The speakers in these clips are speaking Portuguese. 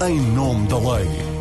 em nome da lei.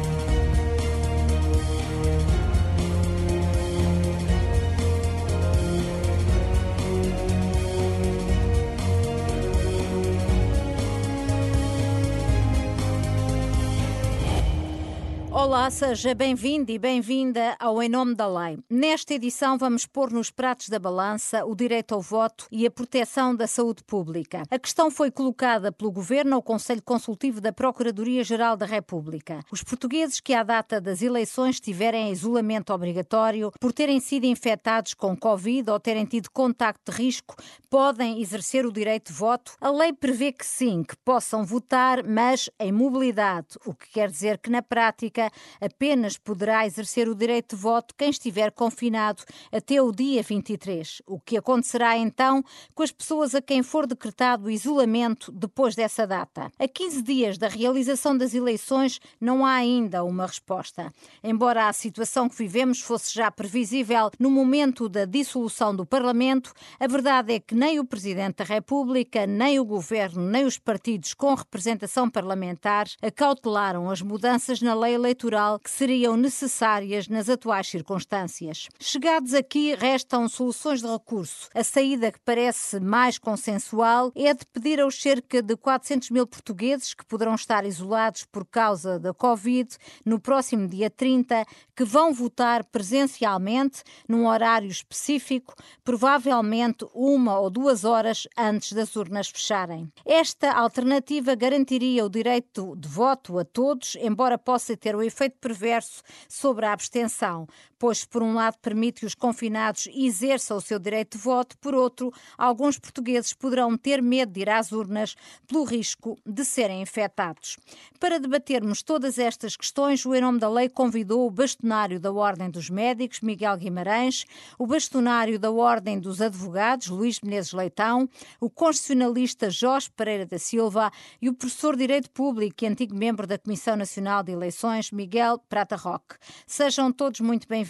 Olá, seja bem-vindo e bem-vinda ao Em Nome da Lei. Nesta edição vamos pôr nos pratos da balança o direito ao voto e a proteção da saúde pública. A questão foi colocada pelo Governo ao Conselho Consultivo da Procuradoria-Geral da República. Os portugueses que à data das eleições tiverem isolamento obrigatório por terem sido infectados com Covid ou terem tido contacto de risco podem exercer o direito de voto. A lei prevê que sim, que possam votar, mas em mobilidade, o que quer dizer que na prática apenas poderá exercer o direito de voto quem estiver confinado até o dia 23. O que acontecerá então com as pessoas a quem for decretado o isolamento depois dessa data? A 15 dias da realização das eleições não há ainda uma resposta. Embora a situação que vivemos fosse já previsível no momento da dissolução do Parlamento, a verdade é que nem o Presidente da República, nem o Governo, nem os partidos com representação parlamentar acautelaram as mudanças na lei eleitoral que seriam necessárias nas atuais circunstâncias. Chegados aqui, restam soluções de recurso. A saída que parece mais consensual é de pedir aos cerca de 400 mil portugueses que poderão estar isolados por causa da Covid no próximo dia 30 que vão votar presencialmente num horário específico, provavelmente uma ou duas horas antes das urnas fecharem. Esta alternativa garantiria o direito de voto a todos, embora possa ter o efeito perverso sobre a abstenção, pois, por um lado, permite que os confinados exerçam o seu direito de voto, por outro, alguns portugueses poderão ter medo de ir às urnas pelo risco de serem infectados. Para debatermos todas estas questões, o Em Nome da Lei convidou o bastonário da Ordem dos Médicos, Miguel Guimarães, o bastonário da Ordem dos Advogados, Luís Menezes Leitão, o constitucionalista Jorge Pereira da Silva e o professor de Direito Público e antigo membro da Comissão Nacional de Eleições, Miguel Prata Roque. Sejam todos muito bem-vindos.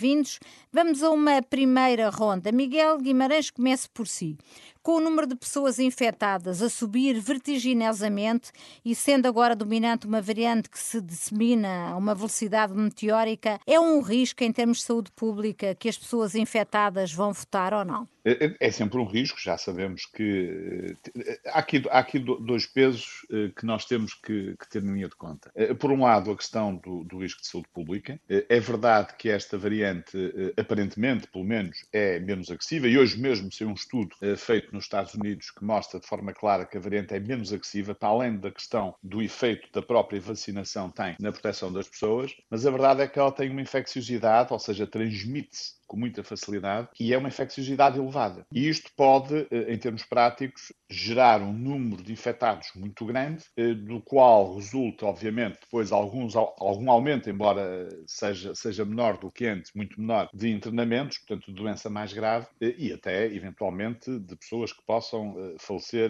Vamos a uma primeira ronda. Miguel Guimarães, comece por si. Com o número de pessoas infectadas a subir vertiginosamente e sendo agora dominante uma variante que se dissemina a uma velocidade meteórica, é um risco em termos de saúde pública que as pessoas infectadas vão votar ou não? É, é, é sempre um risco, já sabemos que eh, há aqui, há aqui dois pesos eh, que nós temos que, que, ter na linha de conta. Eh, por um lado, a questão do, do, risco de saúde pública. É verdade que esta variante, aparentemente, pelo menos, é menos agressiva, e hoje mesmo saiu um estudo feito nos Estados Unidos que mostra de forma clara que a variante é menos agressiva, para além da questão do efeito da própria vacinação tem na proteção das pessoas, mas a verdade é que ela tem uma infecciosidade, ou seja, transmite-se com muita facilidade e é uma infecciosidade elevada. E isto pode, eh, em termos práticos, gerar um número de infectados muito grande, eh, do qual resulta, obviamente, depois alguns, algum aumento, embora seja, seja menor do que antes, muito menor, de internamentos, portanto, de doença mais grave, eh, e até, eventualmente, de pessoas que possam falecer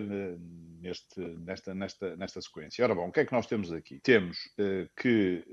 neste, nesta, nesta, nesta sequência. Ora bom, o que é que nós temos aqui? Temos que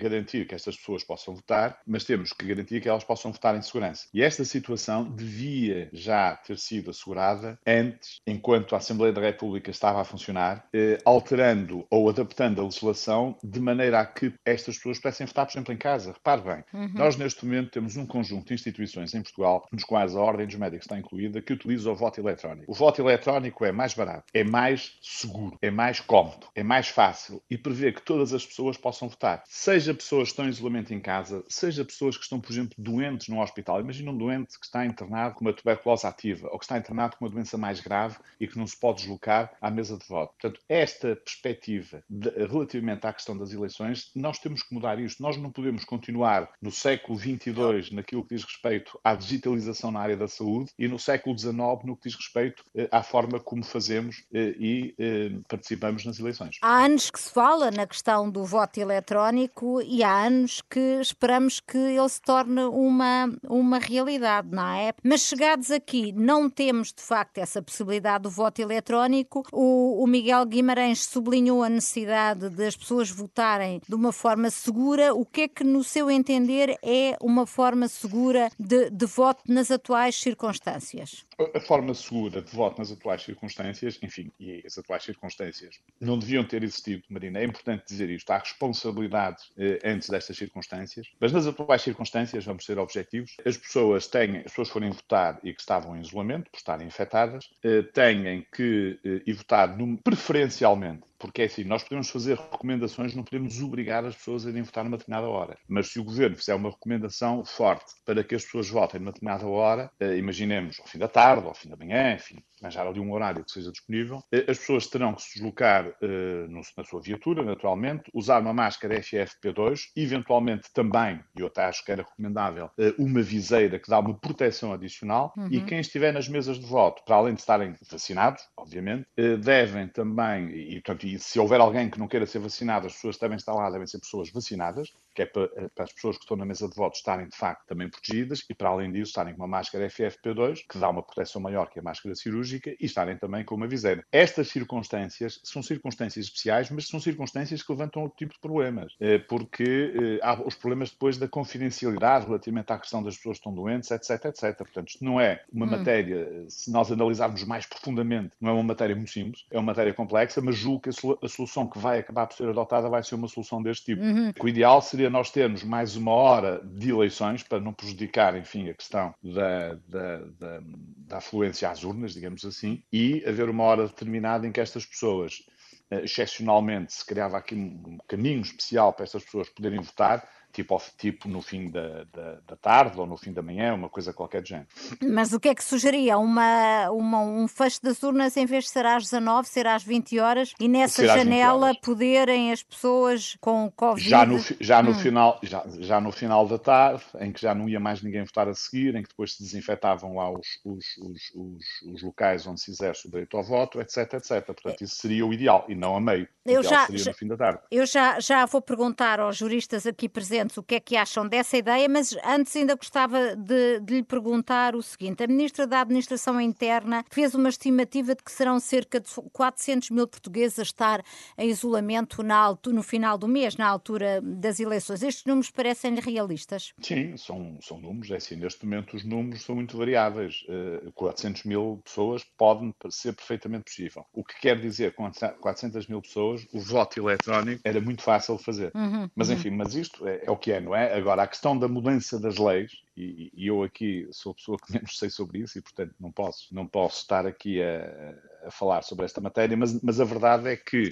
garantir que estas pessoas possam votar, mas temos que garantir que elas possam votar em segurança. E esta situação devia já ter sido assegurada antes, enquanto a Assembleia da República estava a funcionar, eh, alterando ou adaptando a legislação de maneira a que estas pessoas pudessem votar, por exemplo, em casa. Repare bem, uhum. nós neste momento temos um conjunto de instituições em Portugal, nos quais a Ordem dos Médicos está incluída, que utiliza o voto eletrónico. O voto eletrónico é mais barato, é mais seguro, é mais cómodo, é mais fácil e prevê que todas as pessoas possam votar. Seja pessoas que estão em isolamento em casa, seja pessoas que estão, por exemplo, doentes no hospital hospital. Imagina um doente que está internado com uma tuberculose ativa ou que está internado com uma doença mais grave e que não se pode deslocar à mesa de voto. Portanto, esta perspectiva de, relativamente à questão das eleições, nós temos que mudar isto. Nós não podemos continuar no século XXII naquilo que diz respeito à digitalização na área da saúde e no século XIX no que diz respeito eh, à forma como fazemos eh, e eh, participamos nas eleições. Há anos que se fala na questão do voto eletrónico e há anos que esperamos que ele se torne uma, uma realidade, não é? Mas chegados aqui, não temos de facto essa possibilidade do voto eletrónico. O, o Miguel Guimarães sublinhou a necessidade das pessoas votarem de uma forma segura. O que é que, no seu entender, é uma forma segura de, de voto nas atuais circunstâncias? A forma segura de voto nas atuais circunstâncias, enfim, e as atuais circunstâncias não deviam ter existido, Marina, é importante dizer isto, há responsabilidade eh, antes destas circunstâncias, mas nas atuais circunstâncias, vamos ser objetivos, as pessoas têm, as pessoas forem votar e que estavam em isolamento, por estarem infectadas, eh, têm que eh, ir votar num, preferencialmente porque é assim, nós podemos fazer recomendações, não podemos obrigar as pessoas a irem votar numa determinada hora. Mas se o governo fizer uma recomendação forte para que as pessoas votem numa determinada hora, eh, imaginemos ao fim da tarde, ao fim da manhã, enfim, arranjar ali um horário que seja disponível, eh, as pessoas terão que se deslocar eh, no, na sua viatura, naturalmente, usar uma máscara FFP2, eventualmente também, e eu até acho que era recomendável, eh, uma viseira que dá uma proteção adicional, uhum. e quem estiver nas mesas de voto, para além de estarem vacinados, obviamente, devem também, e, portanto, e se houver alguém que não queira ser vacinado, as pessoas que devem estar lá devem ser pessoas vacinadas, que é para, para, as pessoas que estão na mesa de votos estarem de facto também protegidas e para além disso estarem com uma máscara FFP2, que dá uma proteção maior que a máscara cirúrgica e estarem também com uma viseira. Estas circunstâncias são circunstâncias especiais, mas são circunstâncias que levantam outro tipo de problemas, eh, porque há os problemas depois da confidencialidade relativamente à questão das pessoas que estão doentes, etc, etc. Portanto, isto não é uma hum. matéria, se nós analisarmos mais profundamente, não é uma matéria muito simples, é uma matéria complexa, mas julgo que a solução que vai acabar por ser adotada vai ser uma solução deste tipo. Uhum. O ideal seria nós termos mais uma hora de eleições para não prejudicar, enfim, a questão da, da, da, da afluência às urnas, digamos assim, e haver uma hora determinada em que estas pessoas, eh, excepcionalmente, se criava aqui um caminho especial para estas pessoas poderem votar, tipo, tipo no fim da, da, da, tarde ou no fim da manhã, uma coisa qualquer de género. Mas o que é que sugeria? Uma, uma, um fecho das urnas em vez de ser às 19, ser às 20 horas e nessa janela poderem as pessoas com Covid... Já no, já, no hum. final, já, já no final da tarde, em que já não ia mais ninguém votar a seguir, em que depois se desinfetavam lá os, os, os, os, os locais onde se exerce o direito ao voto, etc, etc. Portanto, isso seria o ideal e não a meio. O eu já, seria no fim da tarde. Eu já, já vou perguntar aos juristas aqui presentes o que é que acham dessa ideia, mas antes ainda gostava de, de lhe perguntar o seguinte: a Ministra da Administração Interna fez uma estimativa de que serão cerca de 400 mil portugueses a estar em isolamento na no final do mês, na altura das eleições. Estes números parecem realistas? Sim, são, são números. É assim, neste momento os números são muito variáveis. Uh, eh, 400 mil pessoas podem ser perfeitamente possível. O que quer dizer, com 400 mil pessoas, o voto eletrónico era muito fácil de fazer. Uhum, mas uhum. enfim, mas isto é, é o que é, não é? Agora, a questão da mudança das leis, e, e, eu aqui sou a pessoa que menos sei sobre isso e, portanto, não posso, não posso estar aqui a, a falar sobre esta matéria, mas, mas a verdade é que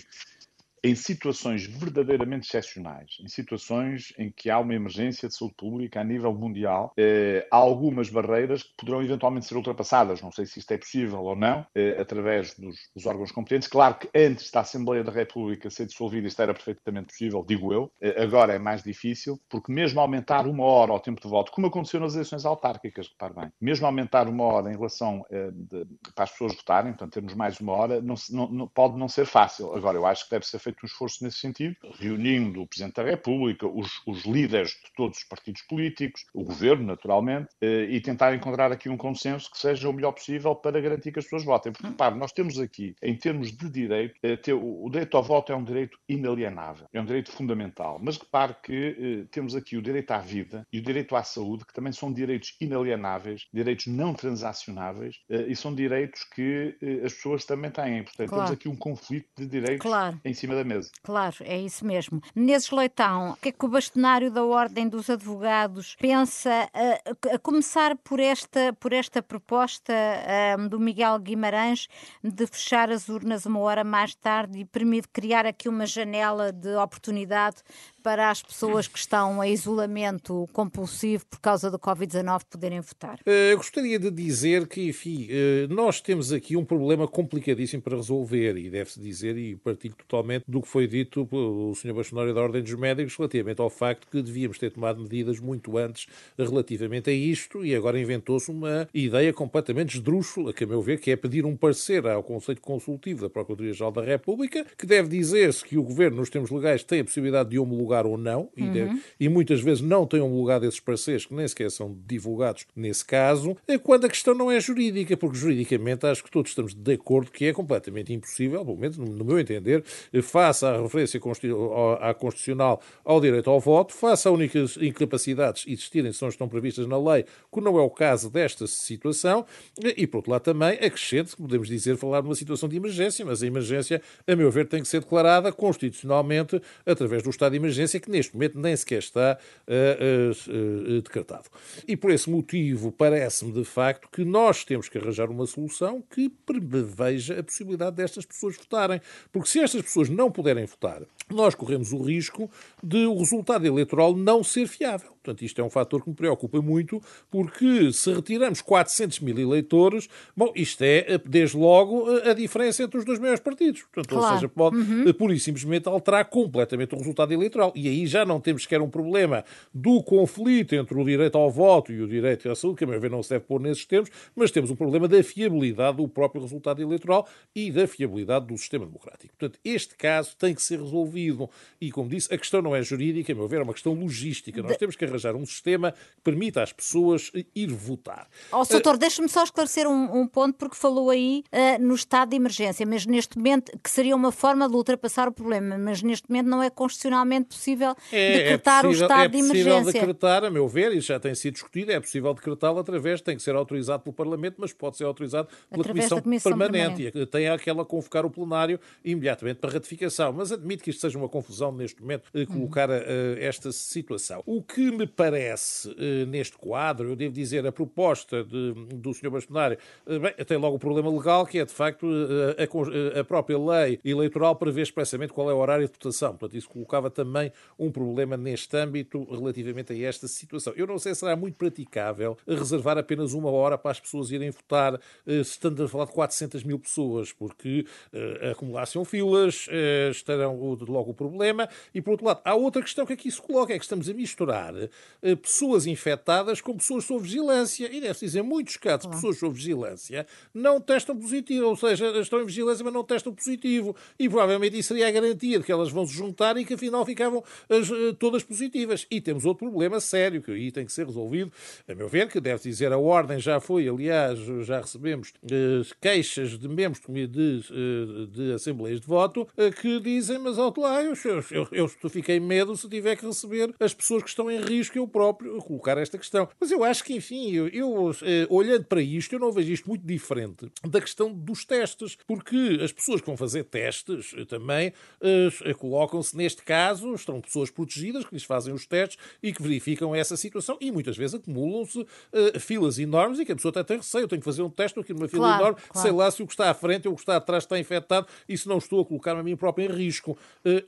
em situações verdadeiramente excepcionais, em situações em que há uma emergência de saúde pública a nível mundial, eh, há algumas barreiras que poderão eventualmente ser ultrapassadas. Não sei se isto é possível ou não, eh, através dos, dos, órgãos competentes. Claro que antes da Assembleia da República ser dissolvida isto era perfeitamente possível, digo eu. Eh, agora é mais difícil, porque mesmo aumentar uma hora ao tempo de voto, como aconteceu nas eleições autárquicas, repare bem, mesmo aumentar uma hora em relação eh, de, para as pessoas votarem, portanto termos mais uma hora, não, não, pode não ser fácil. Agora, eu acho que deve ser feito um esforço nesse sentido, reunindo o Presidente da República, os, os líderes de todos os partidos políticos, o Governo, naturalmente, eh, e tentar encontrar aqui um consenso que seja o melhor possível para garantir que as pessoas votem. Porque, repare, nós temos aqui, em termos de direito, eh, o direito ao voto é um direito inalienável, é um direito fundamental. Mas repare que eh, temos aqui o direito à vida e o direito à saúde, que também são direitos inalienáveis, direitos não transacionáveis, e são direitos que as pessoas também têm. Portanto, claro. temos aqui um conflito de direitos claro. em cima da mesa. Claro, é isso mesmo. Menezes Leitão, o que é que o bastonário da Ordem dos Advogados pensa, a, a começar por esta, por esta proposta um, do Miguel Guimarães de fechar as urnas uma hora mais tarde e permite criar aqui uma janela de oportunidade para as pessoas que estão em isolamento compulsivo por causa do Covid-19 poderem votar? Eh, eu gostaria de dizer que, enfim, eh, nós temos aqui um problema complicadíssimo para resolver e deve-se dizer, e partilho totalmente do que foi dito pelo Sr. Bastonário da Ordem dos Médicos relativamente ao facto que devíamos ter tomado medidas muito antes relativamente a isto e agora inventou-se uma ideia completamente esdrúxula, que a meu ver, que é pedir um parecer ao Conselho Consultivo da Procuradoria-Geral da República, que deve dizer-se que o Governo, nos termos legais, tem a possibilidade de homologar homologar ou não, e, deve, e muitas vezes não têm homologado esses pareceres que nem sequer são divulgados nesse caso, é quando a questão não é jurídica, porque juridicamente acho que todos estamos de acordo que é completamente impossível, pelo menos no meu entender, faça a referência à Constitucional ao direito ao voto, faça a únicas incapacidades existirem são estão previstas na lei, que não é o caso desta situação, e por outro lado também acrescente, podemos dizer, falar de uma situação de emergência, mas a emergência, a meu ver, tem que ser declarada constitucionalmente através do estado de emergência, que neste momento nem sequer está uh, uh, decretado. E por esse motivo, parece-me de facto que nós temos que arranjar uma solução que preveja a possibilidade destas pessoas votarem. Porque se estas pessoas não puderem votar, nós corremos o risco de o resultado eleitoral não ser fiável. Portanto, isto é um fator que me preocupa muito, porque se retiramos 400 mil eleitores, bom, isto é, desde logo, a diferença entre os dois maiores partidos. Portanto, claro. Ou seja, pode, uhum. pura e simplesmente, alterar completamente o resultado eleitoral. E aí já não temos sequer um problema do conflito entre o direito ao voto e o direito à saúde, que a meu ver não se deve pôr nesses termos, mas temos um problema da fiabilidade do próprio resultado eleitoral e da fiabilidade do sistema democrático. Portanto, este caso tem que ser resolvido. E, como disse, a questão não é jurídica, a meu ver, é uma questão logística. Nós temos que arranjar um sistema que permita às pessoas ir votar. Ó, oh, doutor, uh, deixe-me só esclarecer um, um, ponto, porque falou aí uh, no estado de emergência, mas neste momento, que seria uma forma de ultrapassar o problema, mas neste momento não é constitucionalmente possível é, é decretar é possível, o estado é de emergência. É possível decretar, a meu ver, isso já tem sido discutido, é possível decretá-lo através, tem que ser autorizado pelo Parlamento, mas pode ser autorizado pela Comissão, Comissão, Permanente. permanente. Tem aquela convocar o plenário imediatamente para ratificação. Mas admito que isto seja uma confusão neste momento, colocar uh, esta situação. O que me parece uh, neste quadro, eu devo dizer, a proposta de, do Sr. Bastonário, uh, bem, tem logo o problema legal, que é de facto a, a, própria lei eleitoral prevê expressamente qual é o horário de votação. Portanto, isso colocava também um problema neste âmbito relativamente a esta situação. Eu não sei se será muito praticável reservar apenas uma hora para as pessoas irem votar, estando a falar de 400 mil pessoas, porque acumulassem filas, estarão logo o problema. E, por outro lado, há outra questão que aqui se coloca, é que estamos a misturar uh, pessoas infectadas com pessoas sob vigilância. E deve-se dizer, muitos casos, pessoas sob vigilância não testam positivo, ou seja, estão em vigilância, mas não testam positivo. E provavelmente isso seria a garantia de que elas vão se juntar e que afinal ficavam as, uh, todas positivas. E temos outro problema sério, que aí tem que ser resolvido, a meu ver, que deve dizer, a ordem já foi, aliás, já recebemos uh, queixas de membros de, de, de assembleias de voto que dizem, mas alto lá, eu, eu, eu, eu fiquei medo se tiver que receber as pessoas que estão em risco eu próprio colocar esta questão. Mas eu acho que, enfim, eu, eu eh, olhando para isto, eu não vejo isto muito diferente da questão dos testes, porque as pessoas que vão fazer testes eh, também eh, colocam-se, neste caso, estão pessoas protegidas que lhes fazem os testes e que verificam essa situação e muitas vezes acumulam-se filas enormes e que a pessoa até tem receio. Eu tenho que fazer um teste aqui numa fila claro, enorme, claro. sei lá se o que está à frente ou o que está atrás está infectado e se não estou a colocar-me a mim próprio em risco.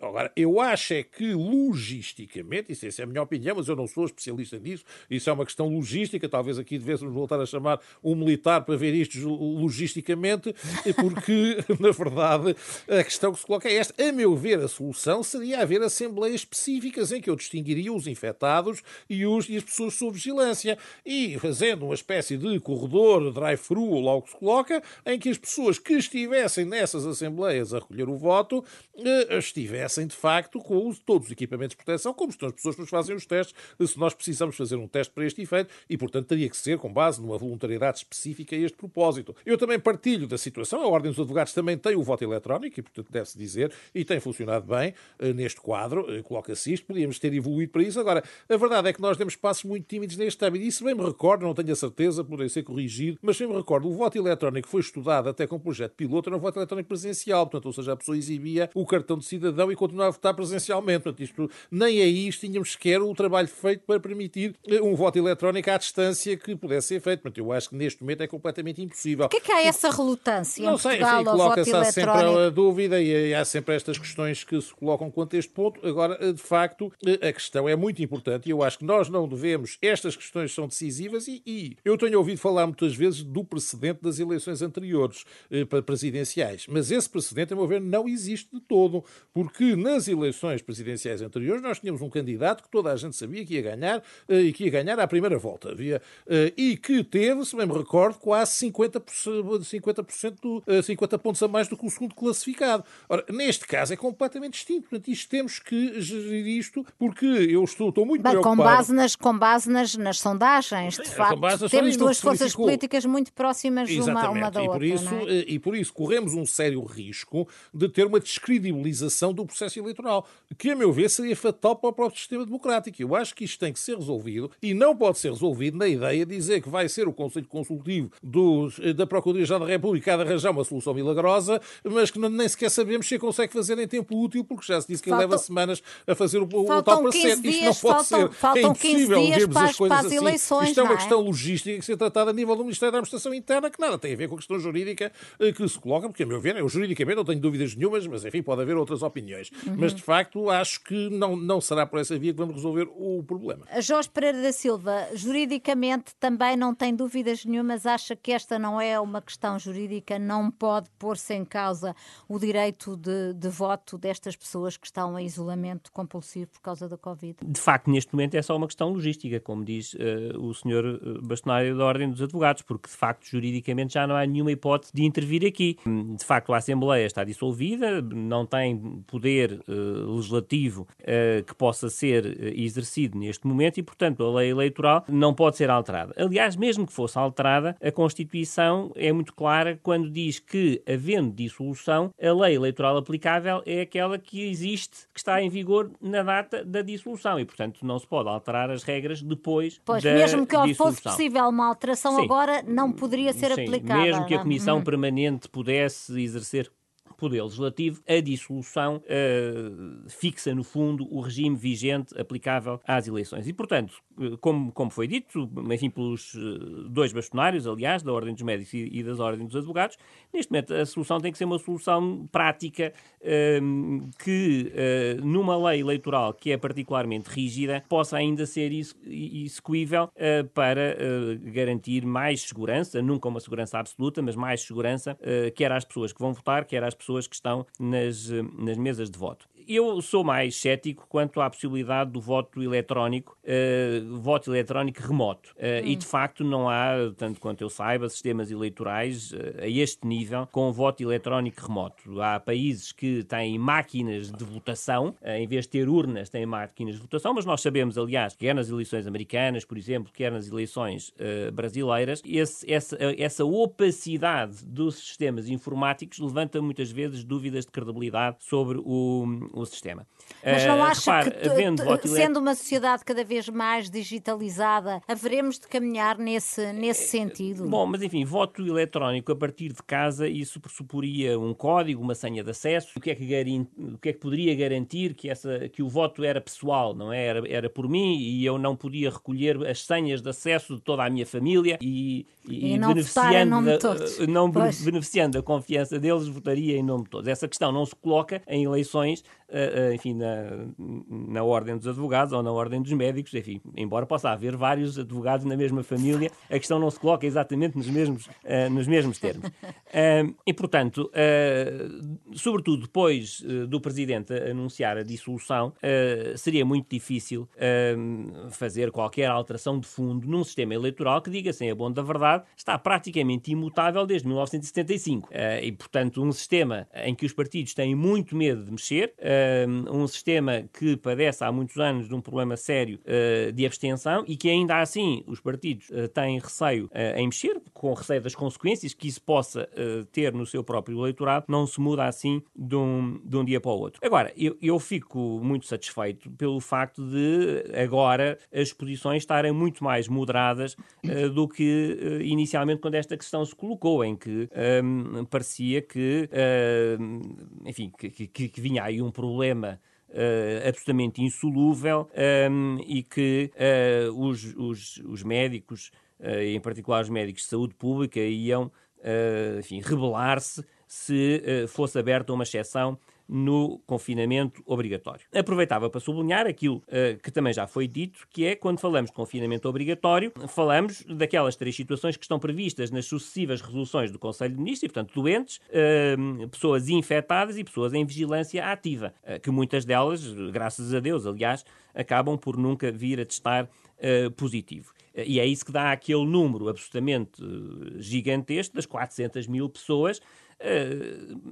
agora, eu acho é que logisticamente, isso, é a minha opinião, mas eu não sou especialista nisso, isso é uma questão logística, talvez aqui devêssemos voltar a chamar um militar para ver isto logisticamente, porque, na verdade, a questão que se coloca é esta. A meu ver, a solução seria haver assembleias específicas em que eu distinguiria os infectados e, os, e as pessoas sob vigilância, e fazendo uma espécie de corredor, drive-thru, ou logo que se coloca, em que as pessoas que estivessem nessas assembleias a recolher o voto eh, estivessem, de facto, com todos os equipamentos de proteção, como estão as pessoas que nos fazem os testes, se nós precisamos fazer um teste para este efeito, e, portanto, teria que ser com base numa voluntariedade específica a este propósito. Eu também partilho da situação, a Ordem dos Advogados também tem o voto eletrónico, e, portanto, deve-se dizer, e tem funcionado bem uh, neste quadro, uh, coloca-se isto, podíamos ter evoluído para isso. Agora, a verdade é que nós demos passos muito tímidos neste âmbito, se bem me recordo, não tenho a certeza, poderei ser corrigido, mas bem me recordo, o voto eletrónico foi estudado até com um projeto piloto, era um voto eletrónico presencial, portanto, ou seja, a pessoa exibia o cartão de cidadão e continuava a votar presencialmente. Portanto, isto, nem aí tínhamos sequer o trabalho feito para permitir eh, um voto eletrónico à distância que pudesse ser feito. Portanto, eu acho que neste momento é completamente impossível. Por que é que há essa relutância Não sei, Portugal enfim, coloca-se sempre a dúvida e há sempre estas questões que se colocam quanto a este ponto. Agora, eh, de facto, eh, a questão é muito importante e eu acho que nós não devemos, estas questões são decisivas e, e eu tenho ouvido falar muitas vezes do precedente das eleições anteriores para presidenciais, mas esse precedente, a meu ver, não existe de todo, porque nas eleições presidenciais anteriores nós tínhamos um candidato que toda a gente sabia que ia ganhar e que ia ganhar à primeira volta. Havia, e que teve, se bem me recordo, quase 50%, 50%, 50 pontos a mais do que o segundo classificado. Ora, neste caso é completamente distinto. Portanto, isto temos que gerir isto, porque eu estou, estou muito Bem, preocupado. Com base nas, com base nas, nas sondagens, de facto, temos duas forças políticas muito próximas uma, uma da e outra. Por isso, é? E por isso corremos um sério risco de ter uma descredibilização do processo eleitoral, que, a meu ver, seria fatal para o próprio sistema democrático. Eu acho que isto tem que ser resolvido e não pode ser resolvido na ideia de dizer que vai ser o Conselho Consultivo do, da Procuradoria-Geral da República a arranjar uma solução milagrosa, mas que nem sequer sabemos se a consegue fazer em tempo útil, porque já se disse que faltam, leva semanas a fazer o, o tal ser. Isto não pode faltam, ser. Faltam é 15 dias para, as, para as assim. eleições. Isto é uma é? questão logística que ser tratada a nível do Ministério da Administração Interna, que nada tem a ver com a questão jurídica eh, que se coloca, porque, a meu ver, eu juridicamente não tenho dúvidas nenhumas, mas enfim, pode haver outras opiniões. Uhum. Mas de facto acho que não, não será por essa via que vamos resolver o problema. A Jorge Pereira da Silva, juridicamente também não tem dúvidas nenhumas, acha que esta não é uma questão jurídica, não pode pôr-se em causa o direito de, de voto destas pessoas que estão em isolamento compulsivo por causa da Covid? De facto, neste momento é só uma questão logística, como diz uh, o senhor bastonário da Ordem dos Advogados, porque de facto juridicamente já não há nenhuma hipótese de intervir aqui. De facto, a Assembleia está dissolvida, não tem poder uh, legislativo uh, que possa ser exercido neste momento e, portanto, a lei eleitoral não pode ser alterada. Aliás, mesmo que fosse alterada, a Constituição é muito clara quando diz que, havendo dissolução, a lei eleitoral aplicável é aquela que existe, que está em vigor na data da dissolução e, portanto, não se pode alterar as regras depois pois, da mesmo que dissolução. fosse possível uma alteração Sim. agora, não poderia ser Sim. aplicada. Mesmo que a não? Comissão Uhum. Permanente pudesse exercer poder legislativo, a dissolução uh, fixa, no fundo, o regime vigente aplicável às eleições. E, portanto, como, como foi dito, enfim, pelos uh, dois bastonários, aliás, da Ordem dos Médicos e, e, das Ordens dos Advogados, neste momento a solução tem que ser uma solução prática uh, que, numa lei eleitoral que é particularmente rígida, possa ainda ser execuível para garantir mais segurança, nunca uma segurança absoluta, mas mais segurança, quer às pessoas que vão votar, quer às pessoas que estão nas, nas mesas de voto. Eu sou mais cético quanto à possibilidade do voto eletrónico, uh, voto eletrónico remoto. Uh, hum. E de facto não há, tanto quanto eu saiba, sistemas eleitorais uh, a este nível com voto eletrónico remoto. Há países que têm máquinas de votação, em vez de ter urnas, têm máquinas de votação, mas nós sabemos, aliás, quer nas eleições americanas, por exemplo, quer nas eleições brasileiras, esse, essa, essa opacidade dos sistemas informáticos levanta muitas vezes dúvidas de credibilidade sobre o o sistema. Mas não uh, acha repare, que, havendo voto sendo uma sociedade cada vez mais digitalizada, haveremos de caminhar nesse, nesse sentido? Bom, mas enfim, voto eletrónico a partir de casa, isso pressuporia um código, uma senha de acesso. O que é que, o que, é que poderia garantir que, essa, que o voto era pessoal, não é? Era, era por mim e eu não podia recolher as senhas de acesso de toda a minha família e, e, e não beneficiando, da, não beneficiando da confiança deles, votaria em nome de todos. Essa questão não se coloca em eleições enfim, na, na ordem dos advogados ou na ordem dos médicos, enfim, embora possa haver vários advogados na mesma família, a questão não se coloca exatamente nos mesmos, uh, nos mesmos termos. Uh, e, portanto, sobretudo depois do Presidente anunciar a dissolução, seria muito difícil fazer qualquer alteração de fundo num sistema eleitoral que, diga-se em abono da verdade, está praticamente imutável desde 1975. e, portanto, um sistema em que os partidos têm muito medo de mexer, um sistema que padece há muitos anos de um problema sério uh, de abstenção e que ainda assim os partidos uh, têm receio uh, em mexer, com receio das consequências que isso possa ter no seu próprio eleitorado, não se muda assim de um, de um dia para o outro. Agora, eu, eu fico muito satisfeito pelo facto de agora as posições estarem muito mais moderadas do que inicialmente quando esta questão se colocou, em que um, parecia que, enfim, que, que, que vinha aí um problema Uh, absolutamente insolúvel um, e que uh, os, os, os, médicos, uh, em particular os médicos de saúde pública, iam rebelar-se se fosse aberta uma exceção no confinamento obrigatório. Aproveitava para sublinhar aquilo uh, que também já foi dito, que é quando falamos de confinamento obrigatório, falamos daquelas três situações que estão previstas nas sucessivas resoluções do Conselho de Ministros, e, portanto, doentes, uh, pessoas infectadas e pessoas em vigilância ativa, uh, que muitas delas, graças a Deus, aliás, acabam por nunca vir a testar positivo. E é isso que dá aquele número absolutamente gigantesco das 400 mil pessoas Uh,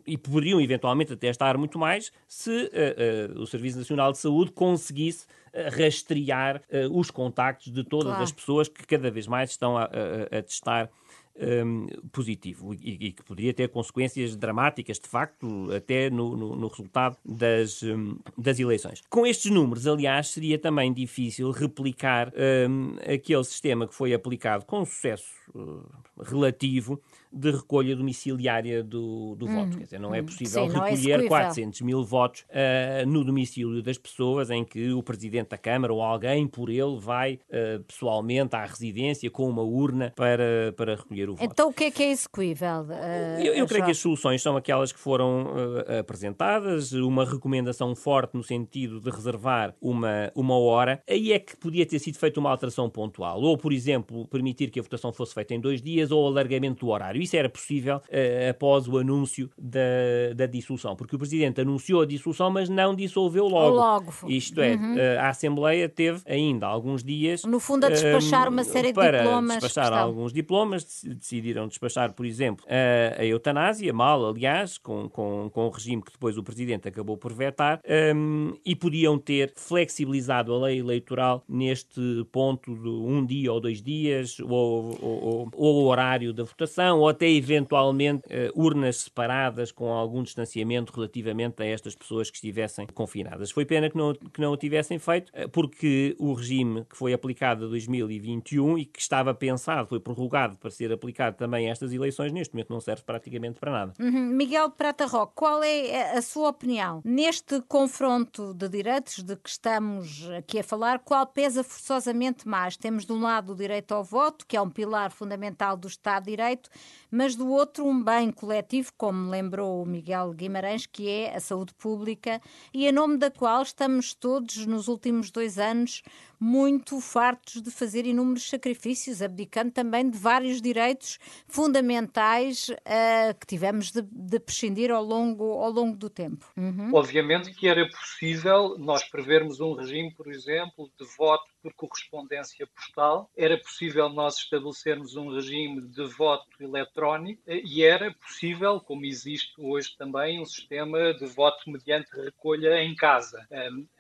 e poderiam eventualmente até estar muito mais se uh, uh, o Serviço Nacional de Saúde conseguisse rastrear os contactos de todas claro. as pessoas que cada vez mais estão a, a, a testar um, positivo e, e, que poderia ter consequências dramáticas, de facto, até no, no, no resultado das, um, das eleições. Com estes números, aliás, seria também difícil replicar um, aquele sistema que foi aplicado com sucesso uh, relativo de recolha domiciliária do, do voto. Uhum. Quer dizer, não é possível Sim, é recolher é 400 mil votos uh, no domicílio das pessoas em que o Presidente da Câmara ou alguém por ele vai uh, pessoalmente à residência com uma urna para, para recolher o voto. Então o que é que é execuível? Uh, eu, eu creio que as soluções são aquelas que foram apresentadas, uma recomendação forte no sentido de reservar uma, uma hora. Aí é que podia ter sido feita uma alteração pontual. Ou, por exemplo, permitir que a votação fosse feita em dois dias ou alargamento do horário isso era possível uh, após o anúncio da, da dissolução, porque o Presidente anunciou a dissolução, mas não dissolveu logo. logo. Isto é, uhum. uh, a Assembleia teve ainda alguns dias. No fundo, a despachar uma série de para diplomas. despachar alguns diplomas, decidiram despachar, por exemplo, a, a eutanásia, mal, aliás, com, com, com o regime que depois o Presidente acabou por vetar, um, e podiam ter flexibilizado a lei eleitoral neste ponto de um dia ou dois dias, ou, ou, ou, ou o horário da votação, ou até eventualmente uh, urnas separadas com algum distanciamento relativamente a estas pessoas que estivessem confinadas. Foi pena que não, que não o tivessem feito, uh, porque o regime que foi aplicado a 2021 e que estava pensado, foi prorrogado para ser aplicado também a estas eleições, neste momento não serve praticamente para nada. Uhum. Miguel Prata Roque, qual é a sua opinião neste confronto de direitos de que estamos aqui a falar? Qual pesa forçosamente mais? Temos de um lado o direito ao voto, que é um pilar fundamental do Estado de Direito, mas do outro um bem coletivo, como lembrou o Miguel Guimarães, que é a saúde pública e em nome da qual estamos todos nos últimos dois anos muito fartos de fazer inúmeros sacrifícios, abdicando também de vários direitos fundamentais uh, que tivemos de, de, prescindir ao longo, ao longo do tempo. Uhum. Obviamente que era possível nós prevermos um regime, por exemplo, de voto por correspondência postal, era possível nós estabelecermos um regime de voto eletrónico e era possível, como existe hoje também, um sistema de voto mediante recolha em casa.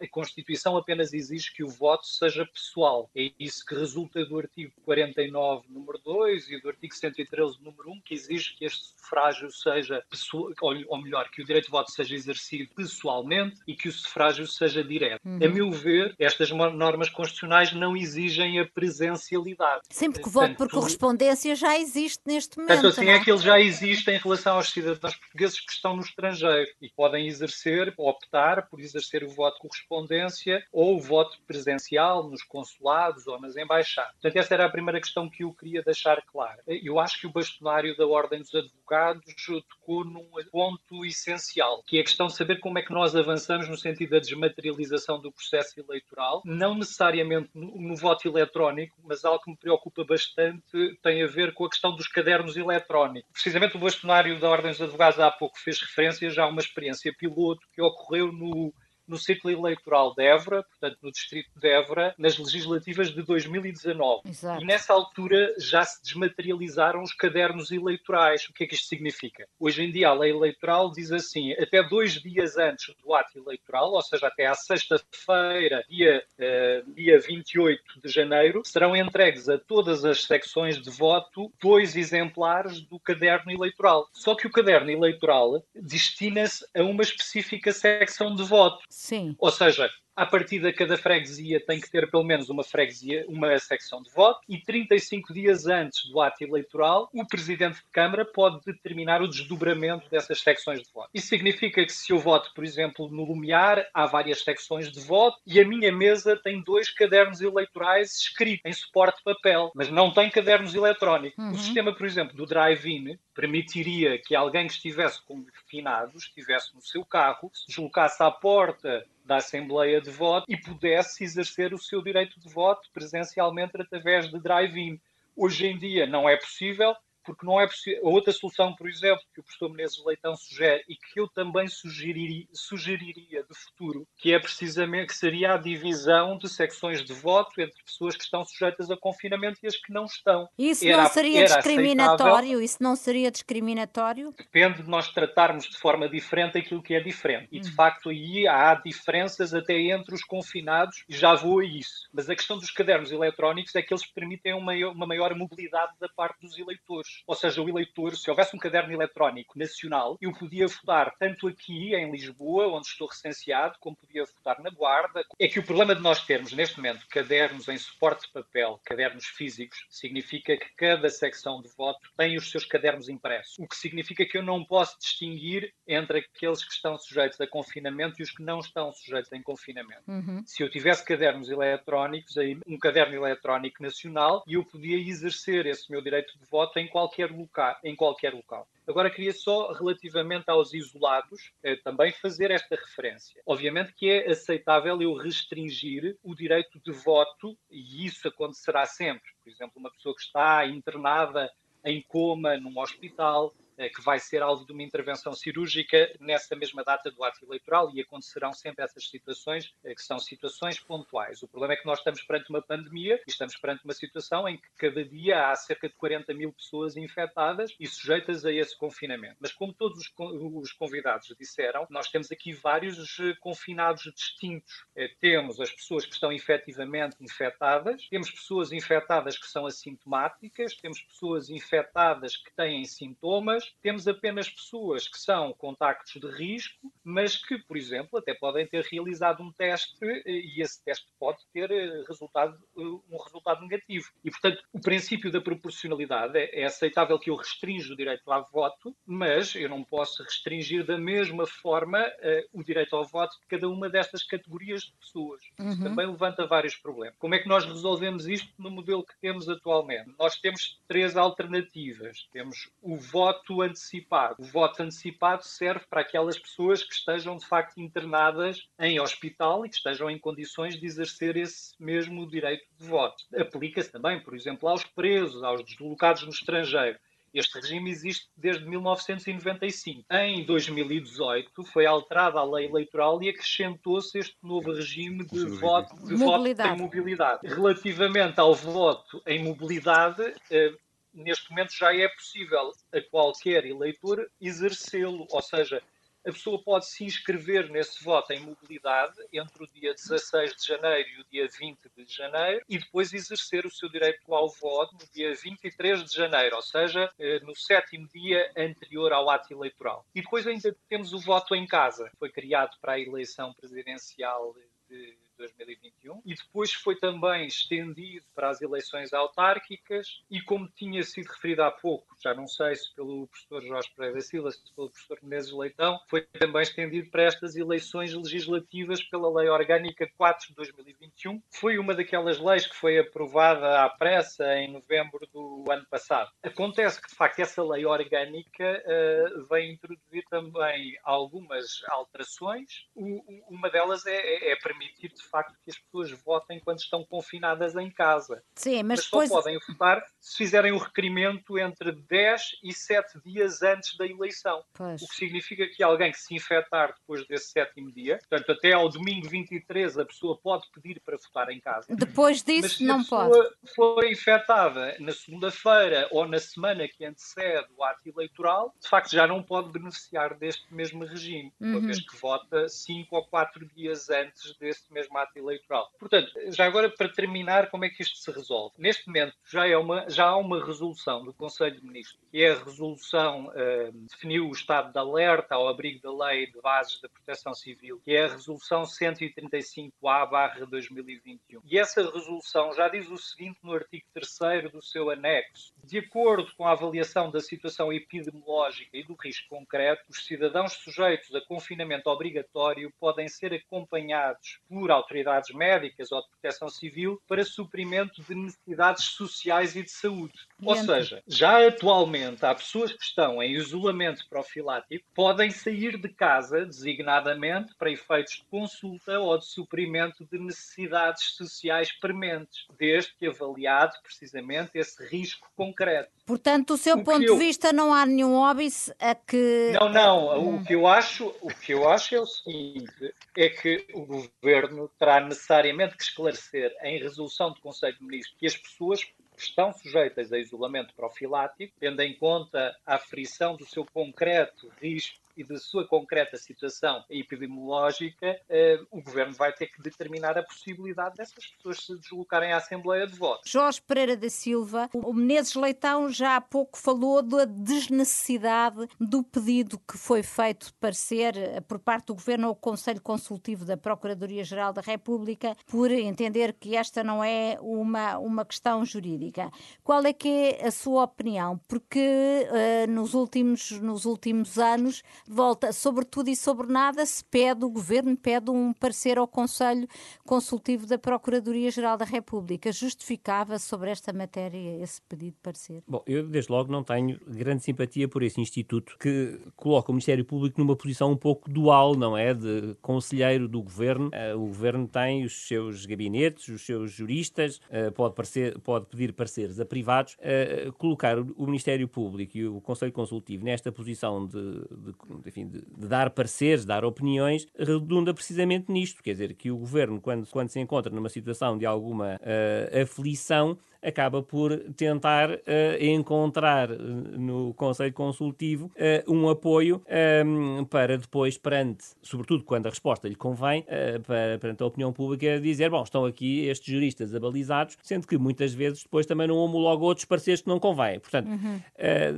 A Constituição apenas exige que o voto seja pessoal. É isso que resulta do artigo 49, número 2 e do artigo 113, número 1, que exige que este sufrágio seja, pessoal, ou melhor, que o direito de voto seja exercido pessoalmente e que o sufrágio seja direto. Uhum. A meu ver, estas normas constitucionais não exigem a presencialidade. Sim, porque o voto por correspondência já existe neste momento. Tanto assim é? é que ele já existe em relação aos cidadãos portugueses que estão no estrangeiro e podem exercer, optar por exercer o voto por correspondência ou o voto presencial nos consulados ou nas embaixadas. Portanto, essa era a primeira questão que eu queria deixar clara. Eu acho que o bastonário da Ordem dos Advogados tocou num ponto essencial, que é a questão de saber como é que nós avançamos no sentido da desmaterialização do processo eleitoral, não necessariamente no, no voto eletrónico, mas algo que me preocupa bastante tem a ver com a questão dos cadernos eletrónicos. Precisamente o bastonário da Ordem dos Advogados há pouco fez referência já a uma experiência piloto que ocorreu no no ciclo eleitoral de Évora, portanto no distrito de Évora, nas legislativas de 2019. Exato. E nessa altura já se desmaterializaram os cadernos eleitorais. O que é que isto significa? Hoje em dia a lei eleitoral diz assim, até dois dias antes do ato eleitoral, ou seja, até à sexta-feira, dia, uh, dia 28 de janeiro, serão entregues a todas as secções de voto dois exemplares do caderno eleitoral. Só que o caderno eleitoral destina-se a uma específica secção de voto. Sim. Ou seja, A partir de cada freguesia tem que ter pelo menos uma freguesia, uma secção de voto, e 35 dias antes do ato eleitoral, o Presidente de Câmara pode determinar o desdobramento dessas secções de voto. Isso significa que se eu voto, por exemplo, no Lumiar, há várias secções de voto e a minha mesa tem dois cadernos eleitorais escritos em suporte de papel, mas não tem cadernos eletrónicos. Uhum. O sistema, por exemplo, do drive-in permitiria que alguém que estivesse confinado, estivesse no seu carro, se deslocasse à porta da Assembleia de Voto e pudesse exercer o seu direito de voto presencialmente através de drive-in. Hoje em dia não é possível, porque não é possível. Outra solução, por exemplo, que o professor Menezes Leitão sugere e que eu também sugeriria, sugeriria de futuro, que é precisamente que seria a divisão de secções de voto entre pessoas que estão sujeitas a confinamento e as que não estão. Isso era, não seria discriminatório? Isso não seria discriminatório? Depende de nós tratarmos de forma diferente aquilo que é diferente. E de hum. facto aí há diferenças até entre os confinados e já vou a isso. Mas a questão dos cadernos eletrónicos é que eles permitem uma maior mobilidade da parte dos eleitores. Ou seja, o eleitor, se houvesse um caderno eletrónico nacional, eu podia votar tanto aqui em Lisboa, onde estou recenseado, como podia votar na Guarda. É que o problema de nós termos neste momento cadernos em suporte de papel, cadernos físicos, significa que cada secção de voto tem os seus cadernos impressos. O que significa que eu não posso distinguir entre aqueles que estão sujeitos a confinamento e os que não estão sujeitos a confinamento. Uhum. Se eu tivesse cadernos eletrónicos, um caderno eletrónico nacional, eu podia exercer esse meu direito de voto em qualquer qualquer local, em qualquer local. Agora queria só, relativamente aos isolados, eh, também fazer esta referência. Obviamente que é aceitável eu restringir o direito de voto, e isso acontecerá sempre. Por exemplo, uma pessoa que está internada em coma num hospital, que vai ser alvo de uma intervenção cirúrgica nessa mesma data do ato eleitoral e acontecerão sempre essas situações, eh, que são situações pontuais. O problema é que nós estamos perante uma pandemia e estamos perante uma situação em que cada dia há cerca de 40 mil pessoas infectadas e sujeitas a esse confinamento. Mas como todos os convidados disseram, nós temos aqui vários eh, confinados distintos. Temos as pessoas que estão efetivamente infectadas, temos pessoas infectadas que são assintomáticas, temos pessoas infectadas que têm sintomas, temos apenas pessoas que são contactos de risco, mas que, por exemplo, até podem ter realizado um teste eh, e esse teste pode ter eh, resultado, eh, um resultado negativo. E, portanto, o princípio da proporcionalidade é, é aceitável que eu restrinja o direito ao voto, mas eu não posso restringir da mesma forma uh, o direito ao voto de cada uma destas categorias de pessoas. Uhum. Isso também levanta vários problemas. Como é que nós resolvemos isto no modelo que temos atualmente? Nós temos três alternativas. Temos o voto antecipado. O voto antecipado serve para aquelas pessoas que estejam de facto internadas em hospital e que estejam em condições de exercer esse mesmo direito de voto. Aplica-se também, por exemplo, aos presos, aos deslocados no estrangeiro. Este regime existe desde 1995. Em 2018 foi alterada a lei eleitoral e acrescentou-se este novo regime de voto, de mobilidade. voto em mobilidade. Relativamente ao voto em mobilidade, eh, neste momento já é possível a qualquer eleitor exercê-lo, ou seja, a pessoa pode se inscrever nesse voto em mobilidade entre o dia 16 de janeiro e o dia 20 de janeiro e depois exercer o seu direito ao voto no dia 23 de janeiro, ou seja, eh, no sétimo dia anterior ao ato eleitoral. E depois ainda temos o voto em casa, foi criado para a eleição presidencial de 2021 e depois foi também estendido para as eleições autárquicas e como tinha sido referido há pouco, já não sei se pelo professor Jorge Pereira Silva, se pelo professor Menezes Leitão, foi também estendido para estas eleições legislativas pela Lei Orgânica 4 de 2021. Foi uma daquelas leis que foi aprovada à pressa em novembro do ano passado. Acontece que, de facto, essa lei orgânica uh, vem introduzir também algumas alterações. O, uma delas é, é, é permitir, de facto que as pessoas votem quando estão confinadas em casa. Sim, mas, mas depois... só podem votar se fizerem o requerimento entre 10 e 7 dias antes da eleição. Pois. O que significa que alguém que se infectar depois desse sétimo dia, portanto, até ao domingo 23, a pessoa pode pedir para votar em casa. Depois disso, não pode. Se a pessoa for infectada na segunda-feira ou na semana que antecede o ato eleitoral, de facto já não pode beneficiar deste mesmo regime, uhum. uma vez que vota 5 ou 4 dias antes desse mesmo ato eleitoral. Portanto, já agora para terminar, como é que isto se resolve? Neste momento já, é uma, já há uma resolução do Conselho de Ministros, que é a resolução uh, definiu o estado de alerta ao abrigo da Lei de Bases da Proteção Civil, que é a resolução 135A/2021. E essa resolução já diz o seguinte no artigo 3 do seu anexo: de acordo com a avaliação da situação epidemiológica e do risco concreto, os cidadãos sujeitos a confinamento obrigatório podem ser acompanhados por autoridades médicas ou de proteção civil para suprimento de necessidades sociais e de saúde. Ou seja, já atualmente há pessoas que estão em isolamento profilático, podem sair de casa designadamente para efeitos de consulta ou de suprimento de necessidades sociais prementes, desde que avaliado precisamente esse risco concreto. Portanto, do seu o ponto eu... de vista, não há nenhum óbice a que. Não, não. Hum. O que eu acho, o que eu acho é o seguinte: é que o governo terá necessariamente que esclarecer em resolução do Conselho de Ministros que as pessoas estão sujeitas a isolamento profilático, tendo em conta a aferição do seu concreto risco e da sua concreta situação epidemiológica, eh, o Governo vai ter que determinar a possibilidade dessas pessoas se deslocarem à Assembleia de Votos. Jorge Pereira da Silva, o Menezes Leitão já há pouco falou da desnecessidade do pedido que foi feito de parecer eh, por parte do Governo ao Conselho Consultivo da Procuradoria-Geral da República por entender que esta não é uma, uma questão jurídica. Qual é que é a sua opinião? Porque uh, nos, últimos, nos últimos anos volta sobre tudo e sobre nada, se pede, o Governo pede um parecer ao Conselho Consultivo da Procuradoria-Geral da República. Justificava sobre esta matéria esse pedido de parecer? Bom, eu desde logo não tenho grande simpatia por esse instituto que coloca o Ministério Público numa posição um pouco dual, não é? De conselheiro do Governo. Uh, o Governo tem os seus gabinetes, os seus juristas, uh, pode, parecer, pode pedir pareceres a privados. Uh, colocar o Ministério Público e o Conselho Consultivo nesta posição de, de enfim, de, de, dar pareceres, dar opiniões, redunda precisamente nisto. Quer dizer, que o governo, quando, quando se encontra numa situação de alguma uh, aflição, acaba por tentar uh, encontrar uh, no Conselho Consultivo uh, um apoio um, ehm, para depois, perante, sobretudo quando a resposta lhe convém, para, perante a opinião pública, dizer: bom, estão aqui estes juristas abalizados, sendo que muitas vezes depois também não homologam outros pareceres que não convêm. Portanto, uhum.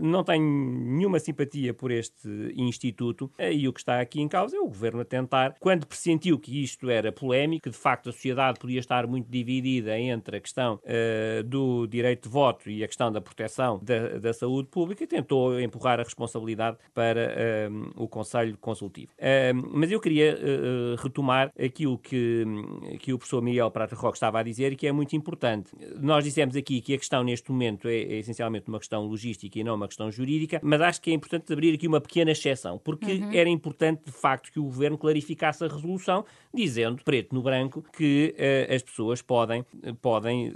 não tenho nenhuma simpatia por este instituto e o que está aqui em causa é o governo a tentar, quando pressentiu que isto era polémico, que de facto a sociedade podia estar muito dividida entre a questão do direito de voto e a questão da proteção da, da saúde pública, tentou empurrar a responsabilidade para um, o Conselho Consultivo. Um, mas eu queria uh, retomar aquilo que, que o professor Miguel Prata Roque estava a dizer e que é muito importante. Nós dissemos aqui que a questão neste momento é, é, essencialmente uma questão logística e não uma questão jurídica, mas acho que é importante abrir aqui uma pequena exceção, porque uhum. era importante de facto que o Governo clarificasse a resolução, dizendo, preto no branco, que uh, as pessoas podem, podem uh,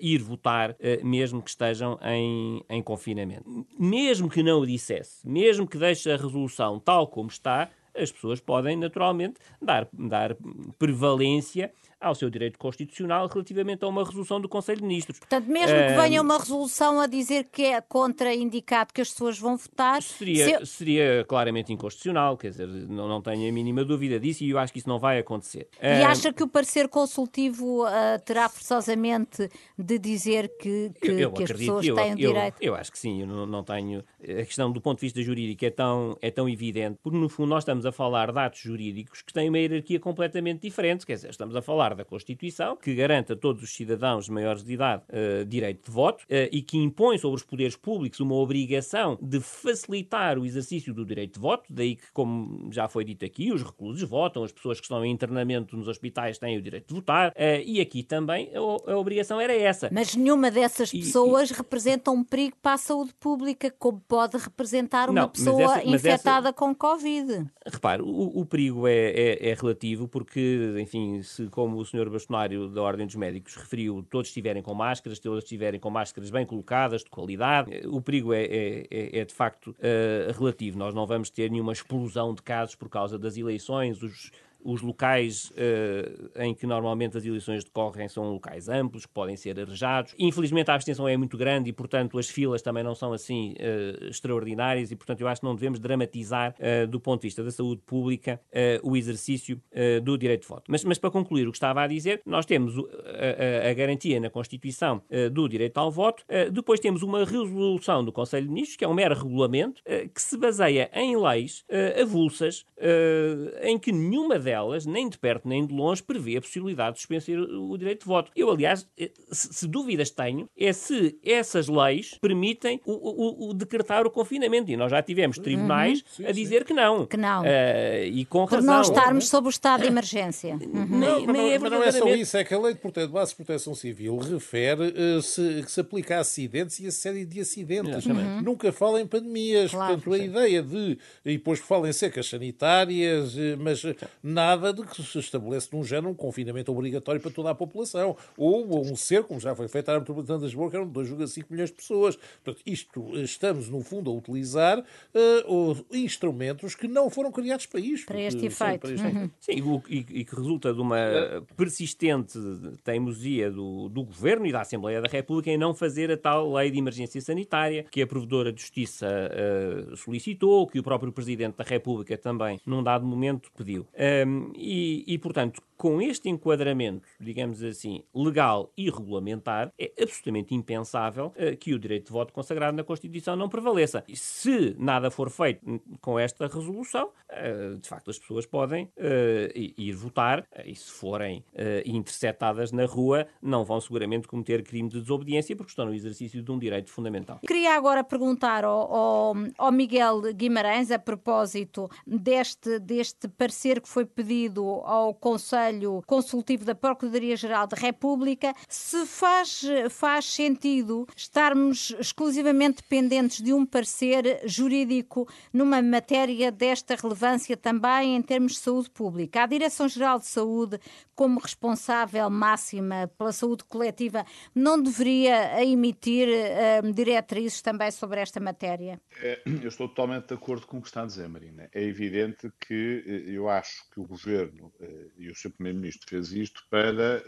ir votar eh, mesmo que estejam em, em confinamento. Mesmo que não o dissesse, mesmo que deixe a resolução tal como está, as pessoas podem naturalmente dar, dar prevalência ao seu direito constitucional relativamente a uma resolução do Conselho de Ministros. Portanto, mesmo que venha uma resolução a dizer que é contraindicado que as pessoas vão votar... Seria, se... seria claramente inconstitucional, quer dizer, não, não tenho a mínima dúvida disso e eu acho que isso não vai acontecer. E acha que o parecer consultivo uh, terá forçosamente de dizer que, que, eu, eu que as pessoas eu, têm o direito? Eu, acho que sim, eu não, não tenho... A questão do ponto de vista jurídico é tão, é tão evidente, porque no fundo nós estamos a falar de atos jurídicos que têm uma hierarquia completamente diferente, quer dizer, estamos a falar da Constituição, que garante a todos os cidadãos maiores de idade uh, direito de voto uh, e que impõe sobre os poderes públicos uma obrigação de facilitar o exercício do direito de voto, daí que, como já foi dito aqui, os reclusos votam, as pessoas que estão em internamento nos hospitais têm o direito de votar, uh, e aqui também a, a, obrigação era essa. Mas nenhuma dessas pessoas e, representa um perigo para a saúde pública, como pode representar uma não, pessoa essa, infectada essa, com Covid. Repare, o, o perigo é, é, é relativo porque, enfim, se como o senhor bastonário da Ordem dos Médicos referiu, todos estiverem com máscaras, todos estiverem com máscaras bem colocadas, de qualidade, o perigo é, é, é, é de facto uh, relativo. Nós não vamos ter nenhuma explosão de casos por causa das eleições, os os locais uh, em que normalmente as eleições decorrem são locais amplos, que podem ser arejados. Infelizmente a abstenção é muito grande e, portanto, as filas também não são assim uh, extraordinárias e, portanto, eu acho que não devemos dramatizar uh, do ponto de vista da saúde pública o exercício do direito de voto. Mas, mas, para concluir o que estava a dizer, nós temos a, a, a garantia na Constituição do direito ao voto, depois temos uma resolução do Conselho de Ministros, que é um mero regulamento, que se baseia em leis avulsas, em que nenhuma delas, nem de perto nem de longe, prevê a possibilidade de suspender o direito de voto. Eu, aliás, eh, se, dúvidas tenho, é se essas leis permitem o, o, o, decretar o confinamento. E nós já tivemos uhum. tribunais uhum. a dizer que não. Que não. Uh, e com Por razão. não estarmos sob o estado de emergência. Uhum. Não, mas, nem é mas não é só isso, é que a lei de base de proteção civil refere uh, se, que se aplica a acidentes e a série de acidentes. Uhum. Nunca fala em pandemias. Claro, Portanto, a sim. ideia de. E depois fala em secas sanitárias, mas nada de que se estabelece num género um confinamento obrigatório para toda a população. Ou um cerco, como já foi feito à Metropolitana de Lisboa, que eram 2,5 milhões de pessoas. Portanto, isto, estamos, no fundo, a utilizar uh, instrumentos que não foram criados para isto. Para este efeito. Sim, uhum. sim e, e, que resulta de uma persistente teimosia do, do Governo e da Assembleia da República em não fazer a tal lei de emergência sanitária que a Provedora de Justiça uh, solicitou, que o próprio Presidente da República também, num dado momento, pediu. Um, e, e, portanto, com este enquadramento, digamos assim, legal e regulamentar, é absolutamente impensável uh, que o direito de voto consagrado na Constituição não prevaleça. E se nada for feito com esta resolução, uh, de facto as pessoas podem uh, ir votar e se forem interceptadas na rua, não vão seguramente cometer crime de desobediência porque estão no exercício de um direito fundamental. Queria agora perguntar ao, ao, ao Miguel Guimarães, a propósito deste, deste parecer que foi pedido ao Conselho Consultivo da Procuradoria-Geral da República, se faz, faz sentido estarmos exclusivamente dependentes de um parecer jurídico numa matéria desta relevância também em termos de saúde pública. A Direção-Geral de Saúde, como responsável máxima pela saúde coletiva, não deveria emitir uh, diretrizes também sobre esta matéria? É, eu estou totalmente de acordo com o que está a dizer, Marina. É evidente que eh, eu acho que o Governo eh, e o Sr. Primeiro-Ministro fez isto para,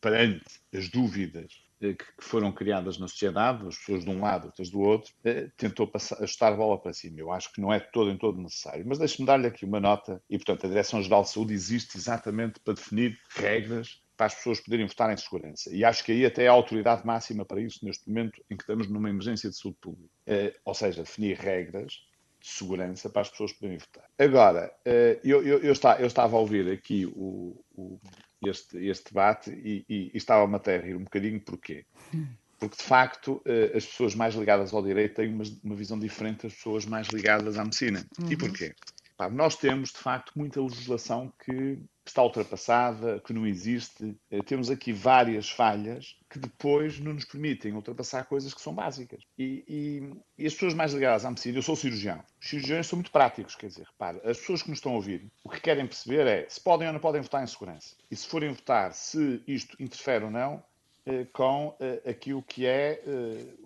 perante as dúvidas que foram criadas na sociedade, as pessoas de um lado, outras do outro, tentou passar, ajustar a bola para cima. Eu acho que não é todo em todo necessário. Mas deixe-me dar-lhe aqui uma nota, e portanto a Direção-Geral de Saúde existe exatamente para definir regras para as pessoas poderem votar em segurança. E acho que aí até é a autoridade máxima para isso neste momento em que estamos numa emergência de saúde pública. Ou seja, definir regras de segurança para as pessoas poderem votar. Agora, uh, eu, eu, eu, está, eu, estava a ouvir aqui o, o, este, este, debate e, e, e estava-me até a rir um bocadinho, porquê? Porque, de facto, uh, as pessoas mais ligadas ao direito têm uma, uma, visão diferente das pessoas mais ligadas à medicina. Uhum. E porquê? Pá, nós temos, de facto, muita legislação que está ultrapassada, que não existe. Eh, temos aqui várias falhas que depois não nos permitem ultrapassar coisas que são básicas. E, e, e as pessoas mais ligadas à medicina, eu sou cirurgião, os cirurgiões são muito práticos, quer dizer, as pessoas que nos estão a ouvir, o que querem perceber é se podem ou não podem votar em segurança. E se forem votar, se isto interfere ou não eh, com eh, aquilo que é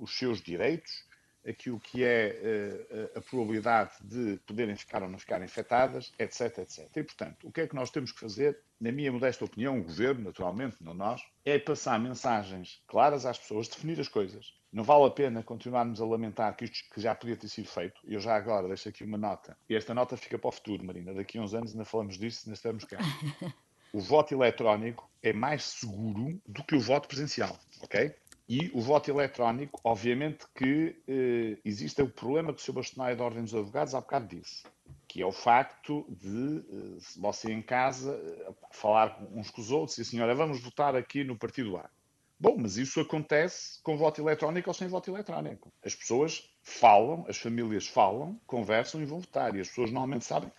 os seus direitos, aquilo que é uh, a probabilidade de poderem ficar ou não ficar infectadas, etc, etc. E, portanto, o que é que nós temos que fazer, na minha modesta opinião, o governo, naturalmente, não nós, é passar mensagens claras às pessoas, definir as coisas. Não vale a pena continuarmos a lamentar que isto que já podia ter sido feito. Eu já agora deixo aqui uma nota. E esta nota fica para o futuro, Marina. Daqui a uns anos ainda falamos disso, ainda estamos cá. O voto eletrónico é mais seguro do que o voto presencial, ok? E o voto eletrónico, obviamente que eh, existe o problema que o Sr. Bastonário da Ordem dos Advogados há bocado disse, que é o facto de eh, você em casa eh, falar uns com os outros e assim, olha, vamos votar aqui no partido A. Bom, mas isso acontece com voto eletrónico ou sem voto eletrónico. As pessoas falam, as famílias falam, conversam e vão votar. E as pessoas normalmente sabem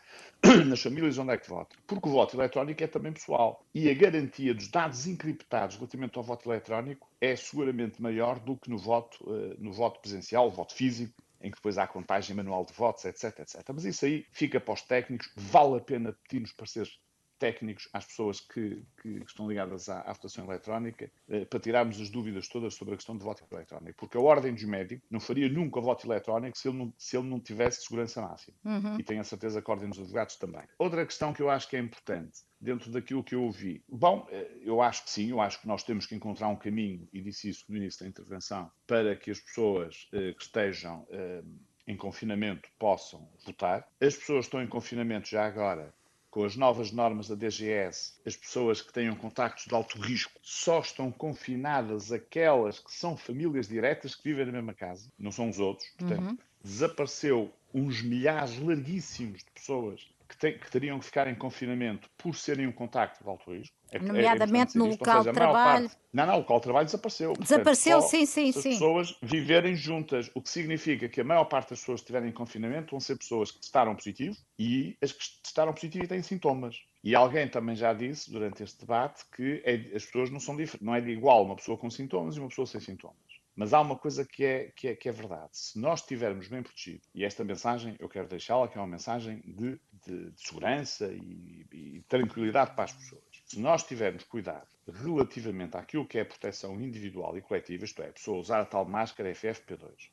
nas famílias onde é que votam. Porque o voto eletrónico é também pessoal. E a garantia dos dados encriptados relativamente ao voto eletrónico é seguramente maior do que no voto, uh, no voto presencial, voto físico, em que depois há contagem manual de votos, etc, etc. Mas isso aí fica para os técnicos. Vale a pena pedir nos pareceres técnicos às pessoas que, que estão ligadas à, à votação eletrónica eh, para tirarmos as dúvidas todas sobre a questão do voto eletrónico. Porque a Ordem dos Médicos não faria nunca o voto eletrónico se ele não, se ele não tivesse segurança máxima. Uhum. E tenho a certeza que a Ordem dos Advogados também. Outra questão que eu acho que é importante dentro daquilo que eu ouvi. Bom, eh, eu acho que sim, eu acho que nós temos que encontrar um caminho, e disse isso no início da intervenção, para que as pessoas eh, que estejam eh, em confinamento possam votar. As pessoas que estão em confinamento já agora com as novas normas da DGS, as pessoas que tenham contactos de alto risco só estão confinadas aquelas que são famílias diretas que vivem na mesma casa, não são os outros. Portanto, uhum. desapareceu uns milhares larguíssimos de pessoas que, tem, que, teriam que ficar em confinamento por serem um contacto de alto risco. É, é Nomeadamente é no local seja, de trabalho. Parte, não, não, o local de trabalho desapareceu. Desapareceu, Portanto, sim, sim, sim. As pessoas viverem juntas, o que significa que a maior parte das pessoas que estiverem em confinamento vão ser pessoas que testaram positivo e as que testaram positivo e têm sintomas. E alguém também já disse durante este debate que é, as pessoas não são diferentes. Não é de igual uma pessoa com sintomas e uma pessoa sem sintomas. Mas há uma coisa que é, que é, que é verdade. Se nós estivermos bem protegidos, e esta mensagem eu quero deixá-la, que é uma mensagem de, de, de segurança e, e, tranquilidade para as pessoas. Se nós tivermos cuidado relativamente àquilo que é proteção individual e coletiva, isto é, a pessoa usar a tal máscara FFP2,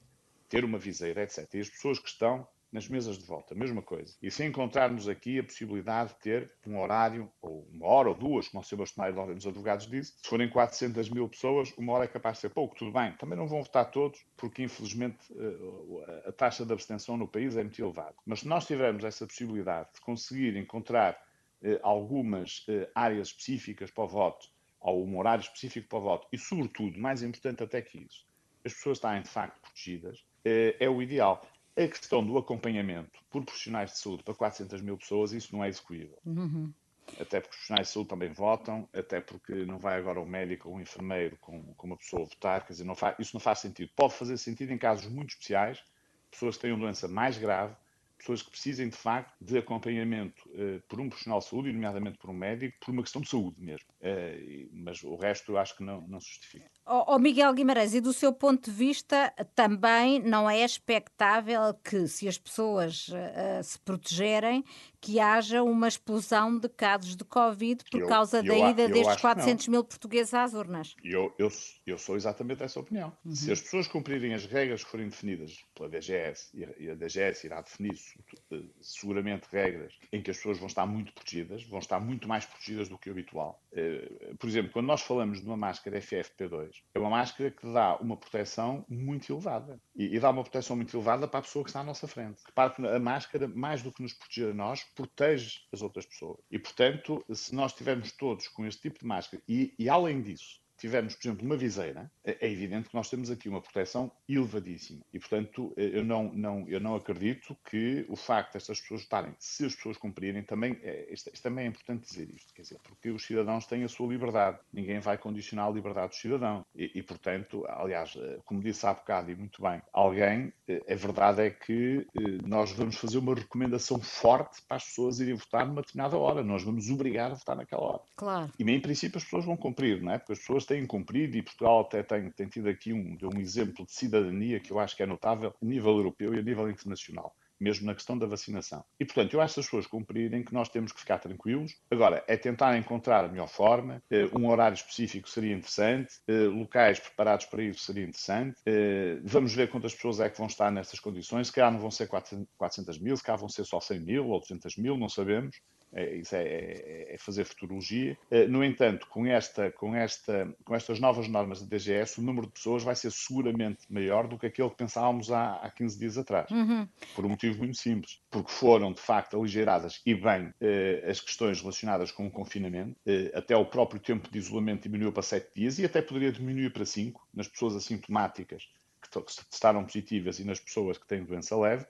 ter uma viseira, etc., e as pessoas que estão nas mesas de volta, mesma coisa. E se encontrarmos aqui a possibilidade de ter um horário, ou uma hora ou duas, como o Sr. Bastonário da Ordem dos Advogados disse, se forem 400 mil pessoas, uma hora é capaz de ser pouco, tudo bem. Também não vão votar todos, porque infelizmente eh, a taxa de abstenção no país é muito elevada. Mas se nós tivermos essa possibilidade de conseguir encontrar eh, algumas eh, áreas específicas para o voto, ou um horário específico para o voto, e sobretudo, mais importante até que isso, as pessoas estarem de facto protegidas, é o ideal. A questão do acompanhamento por profissionais de saúde para 400 mil pessoas, isso não é execuível. Uhum. Até porque os profissionais de saúde também votam, até porque não vai agora um médico ou um enfermeiro com, com uma pessoa votar, quer dizer, não faz, isso não faz sentido. Pode fazer sentido em casos muito especiais, pessoas que têm uma doença mais grave, pessoas que precisem de facto de acompanhamento uh, por um profissional de saúde, nomeadamente por um médico, por uma questão de saúde mesmo. Uh, mas o resto eu acho que não, não se justifica. Oh, oh, Miguel Guimarães, e do seu ponto de vista, também não é expectável que, se as pessoas uh, se protegerem, que haja uma explosão de casos de Covid por eu, causa eu, da ida destes 400 mil portugueses às urnas? Eu, eu, eu sou exatamente dessa opinião. Uhum. Se as pessoas cumprirem as regras que forem definidas pela DGS, e a DGS irá definir eh, seguramente regras em que as pessoas vão estar muito protegidas, vão estar muito mais protegidas do que o habitual. Eh, por exemplo, quando nós falamos de uma máscara FFP2, é uma máscara que dá uma proteção muito elevada. E, e, dá uma proteção muito elevada para a pessoa que está à nossa frente. Repare que a máscara, mais do que nos proteger a nós, protege as outras pessoas. E, portanto, se nós estivermos todos com este tipo de máscara, e, e além disso, tivermos, por exemplo, uma viseira, é, é evidente que nós temos aqui uma proteção elevadíssima. E, portanto, eh, eu não, não, eu não acredito que o facto destas pessoas estarem, se as pessoas cumprirem, também, é, isto, isto, também é importante dizer isto, quer dizer, porque os cidadãos têm a sua liberdade. Ninguém vai condicionar a liberdade do cidadão. E, e portanto, aliás, eh, como disse há bocado e muito bem, alguém, a verdade é que nós vamos fazer uma recomendação forte para as pessoas irem votar numa determinada hora. Nós vamos obrigar a votar naquela hora. Claro. E, em princípio, as pessoas vão cumprir, não é? Porque as pessoas têm cumprido e Portugal até tem, tem tido aqui um, um exemplo de cidadania que eu acho que é notável a nível europeu e a nível internacional mesmo na questão da vacinação. E, portanto, eu acho que as pessoas cumprirem que nós temos que ficar tranquilos. Agora, é tentar encontrar a melhor forma. Eh, um horário específico seria interessante, eh, locais preparados para isso seria interessante. Eh, vamos ver quantas pessoas é que vão estar nessas condições. Se calhar não vão ser 400 mil, se calhar vão ser só 100 mil ou 200 mil, não sabemos. É, isso é, é, é, fazer futurologia. Eh, no entanto, com, esta, com, esta, com estas novas normas da DGS, o número de pessoas vai ser seguramente maior do que aquele que pensávamos há, há 15 dias atrás. Uhum. Por um motivo muito simples. Porque foram, de facto, aligeradas e bem eh, as questões relacionadas com o confinamento. Eh, até o próprio tempo de isolamento diminuiu para 7 dias e até poderia diminuir para 5 nas pessoas assintomáticas que testaram positivas e nas pessoas que têm doença leve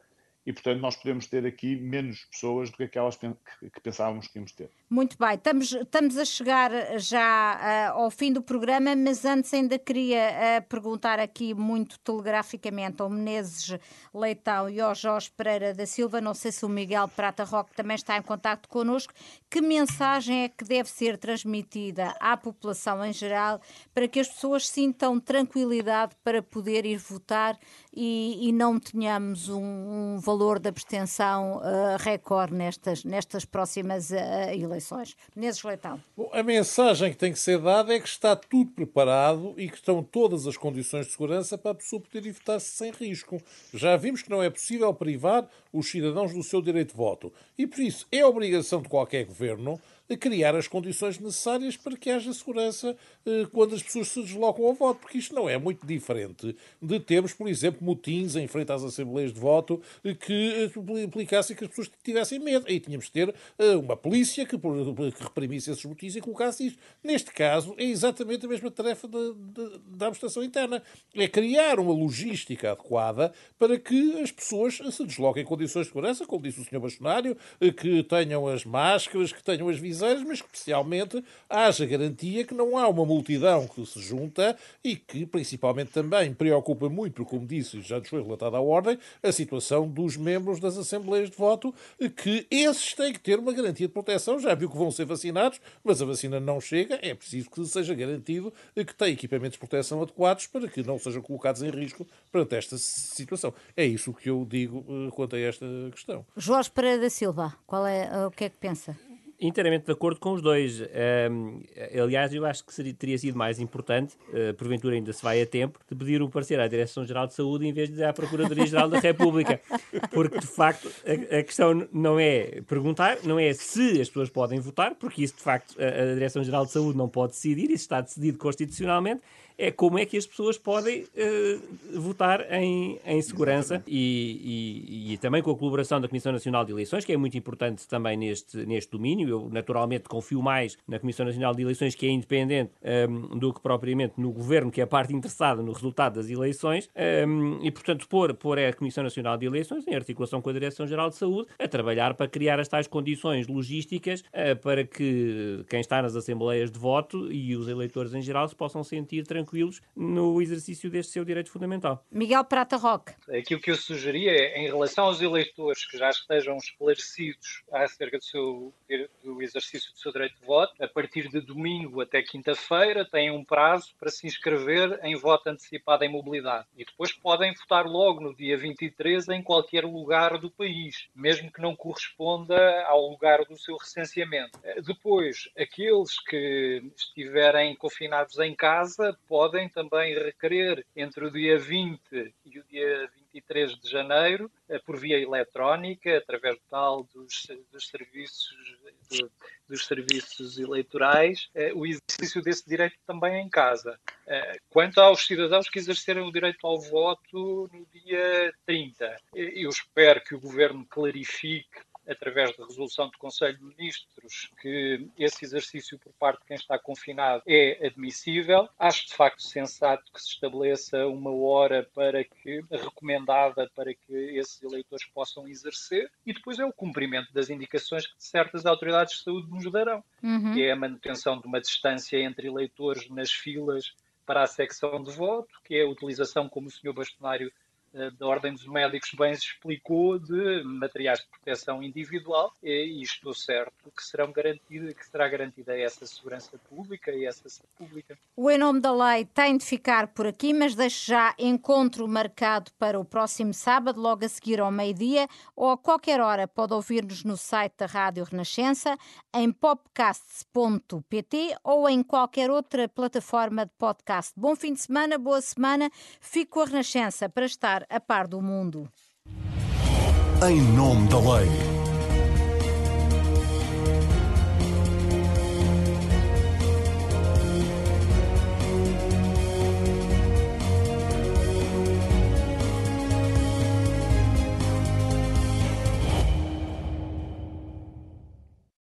e, portanto, nós podemos ter aqui menos pessoas do que aquelas que pensávamos que íamos ter. Muito bem, estamos, estamos a chegar já uh, ao fim do programa, mas antes ainda queria uh, perguntar aqui muito telegraficamente ao Menezes Leitão e ao Jorge Pereira da Silva, não sei se o Miguel Prata Roque também está em contato connosco, que mensagem é que deve ser transmitida à população em geral para que as pessoas sintam tranquilidade para poder ir votar e, e não tenhamos um, um, valor de abstenção uh, recorde nestas, nestas próximas uh, eleições. Menezes Leitão. A mensagem que tem que ser dada é que está tudo preparado e que estão todas as condições de segurança para a pessoa poder votar-se sem risco. Já vimos que não é possível privar os cidadãos do seu direito de voto. E por isso é obrigação de qualquer governo criar as condições necessárias para que haja segurança eh, quando as pessoas se deslocam ao voto, porque isto não é muito diferente de termos, por exemplo, motins em frente às assembleias de voto eh, que eh, implicassem que as pessoas tivessem medo. Aí tínhamos de ter uma polícia que, que reprimisse esses motins e colocasse isto. Neste caso, é exatamente a mesma tarefa da administração interna. É criar uma logística adequada para que as pessoas se desloquem em condições de segurança, como disse o Sr. Bastonário, que tenham as máscaras, que tenham as visões mas que especialmente haja garantia que não há uma multidão que se junta e que principalmente também preocupa muito, como disse, já nos foi relatada a ordem, a situação dos membros das Assembleias de Voto, que esses têm que ter uma garantia de proteção. Já viu que vão ser vacinados, mas a vacina não chega, é preciso que seja garantido que têm equipamentos de proteção adequados para que não sejam colocados em risco perante esta situação. É isso que eu digo uh, quanto a esta questão. Jorge Pereira da Silva, qual é, uh, o que é que pensa? Inteiramente de acordo com os dois. Um, aliás, eu acho que seria, teria sido mais importante, uh, porventura ainda se vai a tempo, de pedir um parecer à Direção-Geral de Saúde em vez de à Procuradoria-Geral da República. Porque, de facto, a, a, questão não é perguntar, não é se as pessoas podem votar, porque isso, de facto, a, a Direção-Geral de Saúde não pode decidir, isso está decidido constitucionalmente, é como é que as pessoas podem uh, votar em, em segurança e, e, e, também com a colaboração da Comissão Nacional de Eleições, que é muito importante também neste, neste domínio. Eu, naturalmente, confio mais na Comissão Nacional de Eleições, que é independente, um, ehm, do que propriamente no governo, que é a parte interessada no resultado das eleições. Um, ehm, e, portanto, pôr, pôr a Comissão Nacional de Eleições, em articulação com a Direção-Geral de Saúde, a trabalhar para criar as tais condições logísticas uh, para que quem está nas assembleias de voto e os eleitores em geral se possam sentir tranquilos tranquilos no exercício deste seu direito fundamental. Miguel Prata Roque. Aquilo que eu sugeria é, em relação aos eleitores que já estejam esclarecidos acerca do, seu, do exercício do seu direito de voto, a partir de domingo até quinta-feira têm um prazo para se inscrever em voto antecipado em mobilidade. E depois podem votar logo no dia 23 em qualquer lugar do país, mesmo que não corresponda ao lugar do seu recenseamento. Depois, aqueles que estiverem confinados em casa podem podem também requerer entre o dia 20 e o dia 23 de janeiro, eh, por via eletrónica, através do tal dos, dos serviços dos serviços eleitorais, eh, o exercício desse direito também em casa. Eh, quanto aos cidadãos que exerceram o direito ao voto no dia 30, eu espero que o governo clarifique através da resolução do Conselho de Ministros, que esse exercício por parte de quem está confinado é admissível. Acho de facto sensato que se estabeleça uma hora para que recomendada para que esses eleitores possam exercer e depois é o cumprimento das indicações que certas autoridades de saúde nos darão, uhum. que é a manutenção de uma distância entre eleitores nas filas para a secção de voto, que é a utilização, como o Sr. Bastonário da Ordem dos Médicos bem explicou de materiais de proteção individual e estou certo que, serão garantida, que será garantida essa segurança pública e essa saúde pública. O Em Nome da Lei tem de ficar por aqui, mas deixo já encontro marcado para o próximo sábado, logo a seguir ao meio-dia, ou a qualquer hora pode ouvir-nos no site da Rádio Renascença, em popcasts.pt ou em qualquer outra plataforma de podcast. Bom fim de semana, boa semana. Fico a Renascença para estar a par do mundo. Em nome da lei.